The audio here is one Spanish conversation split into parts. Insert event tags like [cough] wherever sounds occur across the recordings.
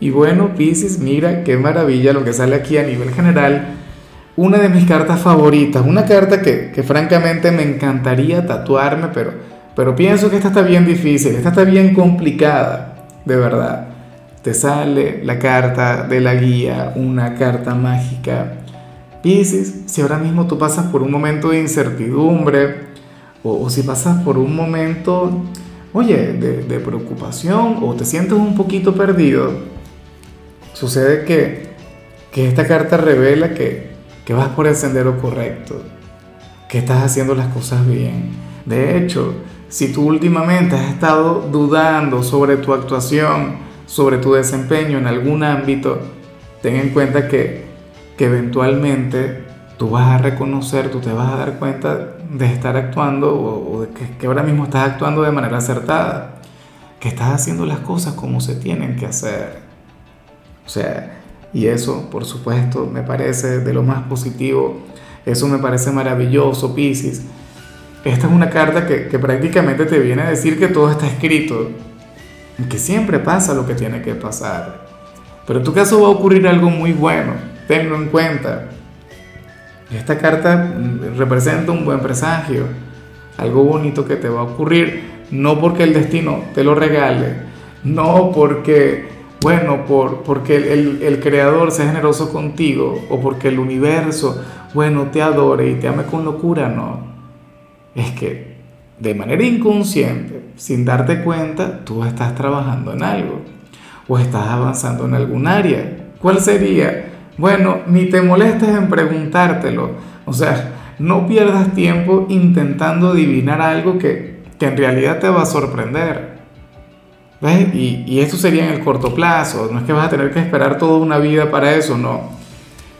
Y bueno, Pisces, mira qué maravilla lo que sale aquí a nivel general. Una de mis cartas favoritas, una carta que, que francamente me encantaría tatuarme, pero, pero pienso que esta está bien difícil, esta está bien complicada, de verdad. Te sale la carta de la guía, una carta mágica. Pisces, si ahora mismo tú pasas por un momento de incertidumbre, o, si pasas por un momento, oye, de preocupación, o te sientes un poquito perdido, Sucede que, que esta carta revela que, que vas por el sendero correcto, que estás haciendo las cosas bien. De hecho, si tú últimamente has estado dudando sobre tu actuación, sobre tu desempeño en algún ámbito, ten en cuenta que, que eventualmente tú vas a reconocer, tú te vas a dar cuenta de estar actuando o, de que, que, ahora mismo estás actuando de manera acertada, que estás haciendo las cosas como se tienen que hacer. O sea, y eso, por supuesto, me parece de lo más positivo. Eso me parece maravilloso, Pisces. Esta es una carta que, que prácticamente te viene a decir que todo está escrito, que siempre pasa lo que tiene que pasar. Pero en tu caso va a ocurrir algo muy bueno, tenlo en cuenta. Esta carta representa un buen presagio, algo bonito que te va a ocurrir, no porque el destino te lo regale, no porque bueno, por, porque el, el, creador sea generoso contigo o porque el universo, bueno, te adore y te ame con locura, no. Es que de manera inconsciente, sin darte cuenta, tú estás trabajando en algo o estás avanzando en algún área. ¿Cuál sería? Bueno, ni te molestes en preguntártelo. O sea, no pierdas tiempo intentando adivinar algo que, que en realidad te va a sorprender. ¿Ves? Y, y, esto sería en el corto plazo, no es que vas a tener que esperar toda una vida para eso, no.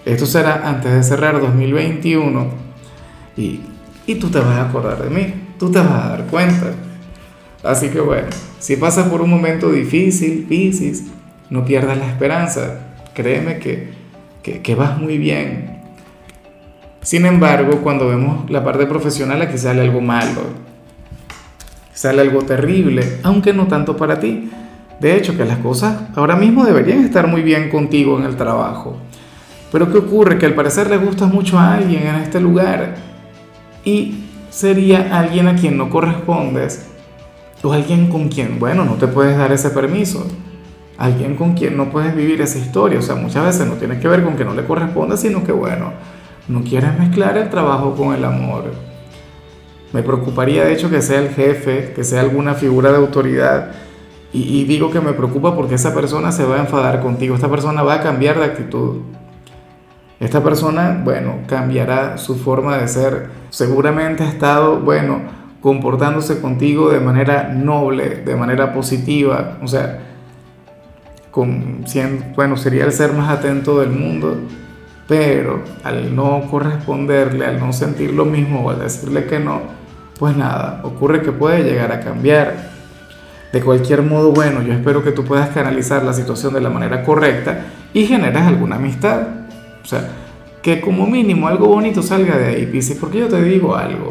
Esto será antes de cerrar 2021 y, y tú te vas a acordar de mí, tú te vas a dar cuenta. Así que bueno, si pasas por un momento difícil, Piscis, no pierdas la esperanza, créeme que, que, que vas muy bien. Sin embargo, cuando vemos la parte profesional aquí sale algo malo sale algo terrible, aunque no tanto para ti. De hecho, que las cosas ahora mismo deberían estar muy bien contigo en el trabajo. Pero ¿qué ocurre? Que al parecer le gusta mucho a alguien en este lugar y sería alguien a quien no correspondes o alguien con quien, bueno, no te puedes dar ese permiso. Alguien con quien no puedes vivir esa historia. O sea, muchas veces no tiene que ver con que no le corresponda, sino que, bueno, no quieres mezclar el trabajo con el amor. Me preocuparía de hecho que sea el jefe, que sea alguna figura de autoridad. Y, digo que me preocupa porque esa persona se va a enfadar contigo, esta persona va a cambiar de actitud. Esta persona, bueno, cambiará su forma de ser. Seguramente ha estado, bueno, comportándose contigo de manera noble, de manera positiva. O sea, bueno, sería el ser más atento del mundo. Pero al no corresponderle, al no sentir lo mismo o al decirle que no, pues nada, ocurre que puede llegar a cambiar. De cualquier modo, bueno, yo espero que tú puedas canalizar la situación de la manera correcta y generes alguna amistad. O sea, que como mínimo algo bonito salga de ahí, Pisces, porque yo te digo algo.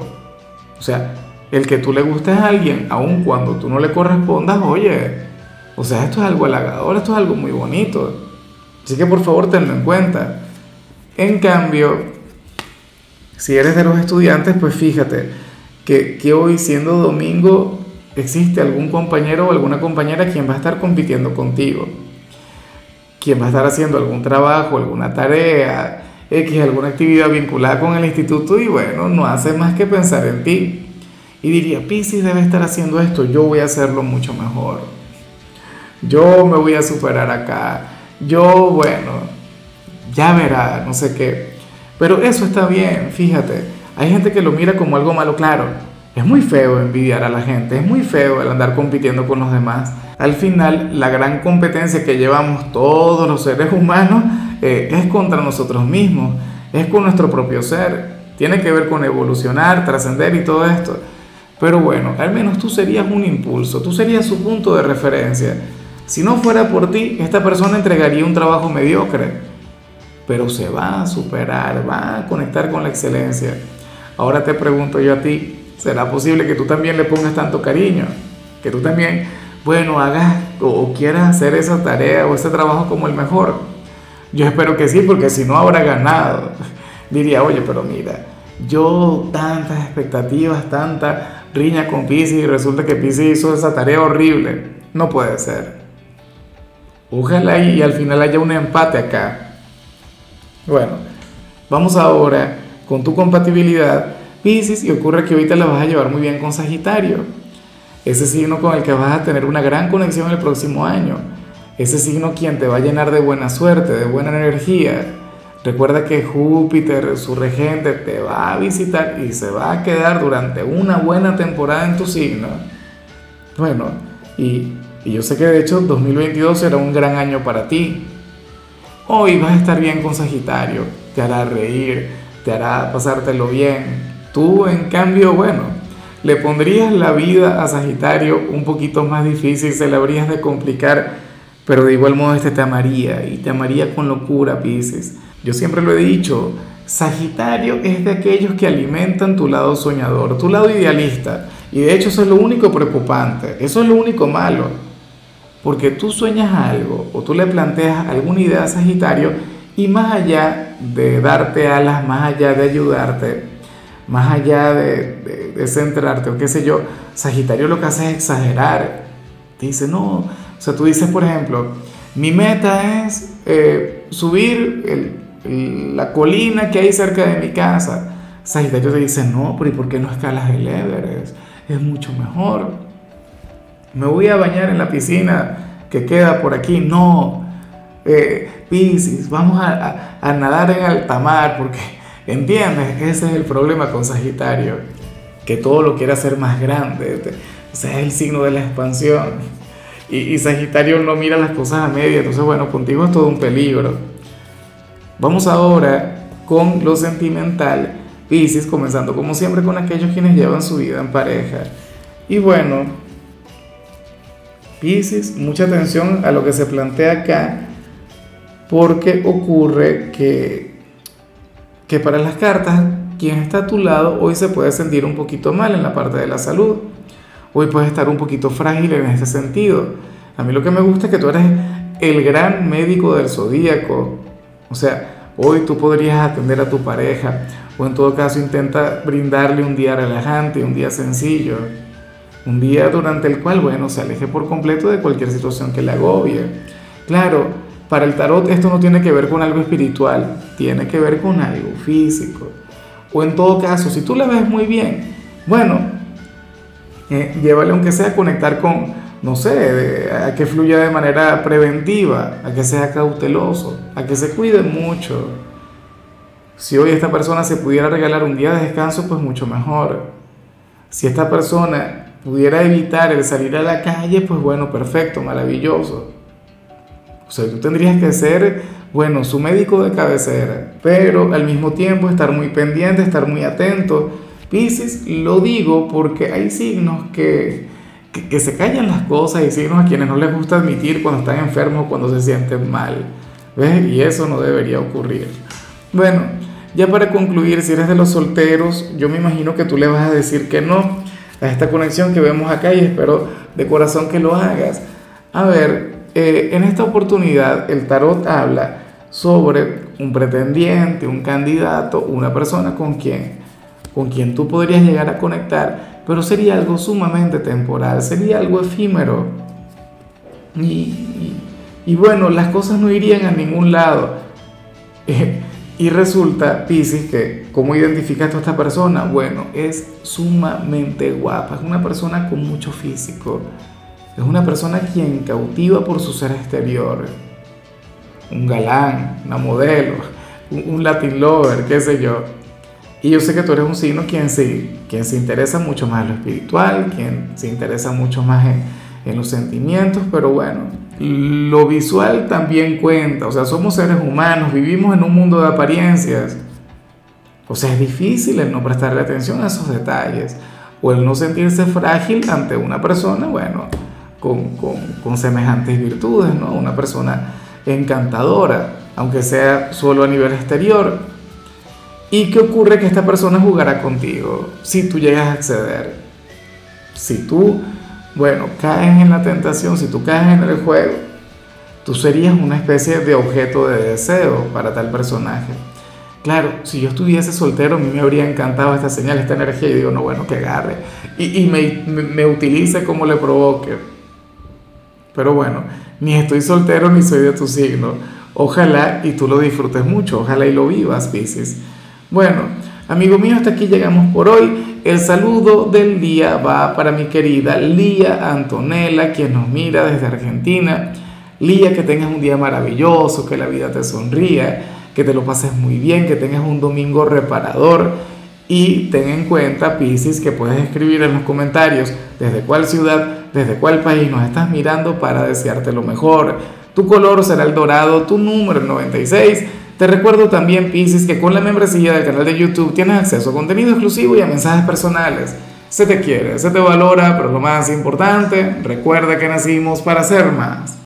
O sea, el que tú le gustes a alguien, aun cuando tú no le correspondas, oye, o sea, esto es algo halagador, esto es algo muy bonito. Así que por favor tenlo en cuenta. En cambio, si eres de los estudiantes, pues fíjate, que, hoy siendo domingo existe algún compañero o alguna compañera quien va a estar compitiendo contigo, quien va a estar haciendo algún trabajo, alguna tarea, X, alguna actividad vinculada con el instituto y bueno, no hace más que pensar en ti. Y diría, Pisces debe estar haciendo esto, yo voy a hacerlo mucho mejor. Yo me voy a superar acá. Yo, bueno, ya verá, no sé qué. Pero eso está bien, fíjate hay gente que lo mira como algo malo, claro. Es muy feo envidiar a la gente, es muy feo el andar compitiendo con los demás. Al final, la gran competencia que llevamos todos los seres humanos eh, es contra nosotros mismos, es con nuestro propio ser, tiene que ver con evolucionar, trascender y todo esto. Pero bueno, al menos tú serías un impulso, tú serías su punto de referencia. Si no fuera por ti, esta persona entregaría un trabajo mediocre, pero se va a superar, va a conectar con la excelencia. Ahora te pregunto yo a ti, ¿será posible que tú también le pongas tanto cariño? Que tú también, bueno, hagas o quieras hacer esa tarea o ese trabajo como el mejor. Yo espero que sí, porque si no habrá ganado. [laughs] Diría, oye, pero mira, yo tantas expectativas, tanta riña con Pisi y resulta que Pisi hizo esa tarea horrible. No puede ser. Ojalá y al final haya un empate acá. Bueno, vamos ahora con tu compatibilidad Pisces y ocurre que ahorita la vas a llevar muy bien con Sagitario. Ese signo con el que vas a tener una gran conexión el próximo año. Ese signo quien te va a llenar de buena suerte, de buena energía. Recuerda que Júpiter, su regente, te va a visitar y se va a quedar durante una buena temporada en tu signo. Bueno, y, yo sé que de hecho 2022 será un gran año para ti. Hoy vas a estar bien con Sagitario, te hará reír, pasártelo bien. Tú, en cambio, bueno, le pondrías la vida a Sagitario un poquito más difícil, se le habrías de complicar, pero de igual modo este te amaría y te amaría con locura, Pisces yo siempre lo he dicho, Sagitario es de aquellos que alimentan tu lado soñador, tu lado idealista. Y de hecho eso es lo único preocupante, eso es lo único malo. Porque tú sueñas algo o tú le planteas alguna idea a Sagitario y más allá de darte alas, más allá de ayudarte, más allá de, centrarte o qué sé yo, Sagitario lo que hace es exagerar. Te dice, no, o sea, tú dices, por ejemplo, mi meta es eh, subir la colina que hay cerca de mi casa. Sagitario te dice, no, pero ¿y por qué no escalas el Everest? Es mucho mejor. Me voy a bañar en la piscina que queda por aquí. No, eh, Pisces, vamos a, nadar en alta mar, porque, ¿entiendes? Ese es el problema con Sagitario, que todo lo quiere hacer más grande. O sea, es el signo de la expansión. Y, y Sagitario no mira las cosas a media, entonces, bueno, contigo es todo un peligro. Vamos ahora con lo sentimental, Pisces, comenzando como siempre con aquellos quienes llevan su vida en pareja. Y bueno, Pisces, mucha atención a lo que se plantea acá, porque ocurre que, que para las cartas, quien está a tu lado hoy se puede sentir un poquito mal en la parte de la salud. Hoy puedes estar un poquito frágil en ese sentido. A mí lo que me gusta es que tú eres el gran médico del zodíaco, o sea, hoy tú podrías atender a tu pareja o en todo caso intenta brindarle un día relajante, un día sencillo, un día durante el cual, bueno, se aleje por completo de cualquier situación que le agobie. Claro, para el tarot esto no tiene que ver con algo espiritual, tiene que ver con algo físico. O en todo caso, si tú la ves muy bien, bueno, eh, llévale aunque sea a conectar con, no sé, a que fluya de manera preventiva, a que sea cauteloso, a que se cuide mucho. Si hoy esta persona se pudiera regalar un día de descanso, pues mucho mejor. Si esta persona pudiera evitar el salir a la calle, pues bueno, perfecto, maravilloso. O sea, tú tendrías que ser, bueno, su médico de cabecera, pero al mismo tiempo estar muy pendiente, estar muy atento. Piscis, lo digo porque hay signos que que, se callan las cosas y signos a quienes no les gusta admitir cuando están enfermos o cuando se sienten mal. ¿Ves? Y eso no debería ocurrir. Bueno, ya para concluir, si eres de los solteros, yo me imagino que tú le vas a decir que no a esta conexión que vemos acá y espero de corazón que lo hagas. A ver, eh, en esta oportunidad el tarot habla sobre un pretendiente, un candidato, una persona con quien, con quien tú podrías llegar a conectar pero sería algo sumamente temporal, sería algo efímero. Y, bueno, las cosas no irían a ningún lado. [laughs] y resulta, Pisces, que ¿cómo identificaste a esta persona? Bueno, es sumamente guapa, es una persona con mucho físico, es una persona quien cautiva por su ser exterior, un galán, una modelo, un, un Latin lover, qué sé yo. Y yo sé que tú eres un signo quien se, quien se interesa mucho más en lo espiritual, quien se interesa mucho más en, en los sentimientos, pero bueno, lo visual también cuenta, o sea, somos seres humanos, vivimos en un mundo de apariencias. O sea, es difícil el no prestarle atención a esos detalles o el no sentirse frágil ante una persona, bueno, con, con, con semejantes virtudes, ¿no? Una persona encantadora, aunque sea solo a nivel exterior. ¿Y qué ocurre? Que esta persona jugará contigo si tú llegas a acceder. Si tú, bueno, caes en la tentación, si tú caes en el juego, tú serías una especie de objeto de deseo para tal personaje. Claro, si yo estuviese soltero, a mí me habría encantado esta señal, esta energía, y digo, no, bueno, que agarre, y, y me, me, me utilice como le provoque. Pero bueno, ni estoy soltero ni soy de tu signo. Ojalá y tú lo disfrutes mucho, ojalá y lo vivas, Pisces. Bueno, amigo mío, hasta aquí llegamos por hoy. El saludo del día va para mi querida Lía Antonella, quien nos mira desde Argentina. Lía, que tengas un día maravilloso, que la vida te sonría, que te lo pases muy bien, que tengas un domingo reparador. Y ten en cuenta, Pisces, que puedes escribir en los comentarios desde cuál ciudad desde cuál país nos estás mirando para desearte lo mejor. Tu color será el dorado, tu número el 96. Te recuerdo también, Pisces, que con la membresía del canal de YouTube tienes acceso a contenido exclusivo y a mensajes personales. Se te quiere, se te valora, pero lo más importante, recuerda que nacimos para ser más.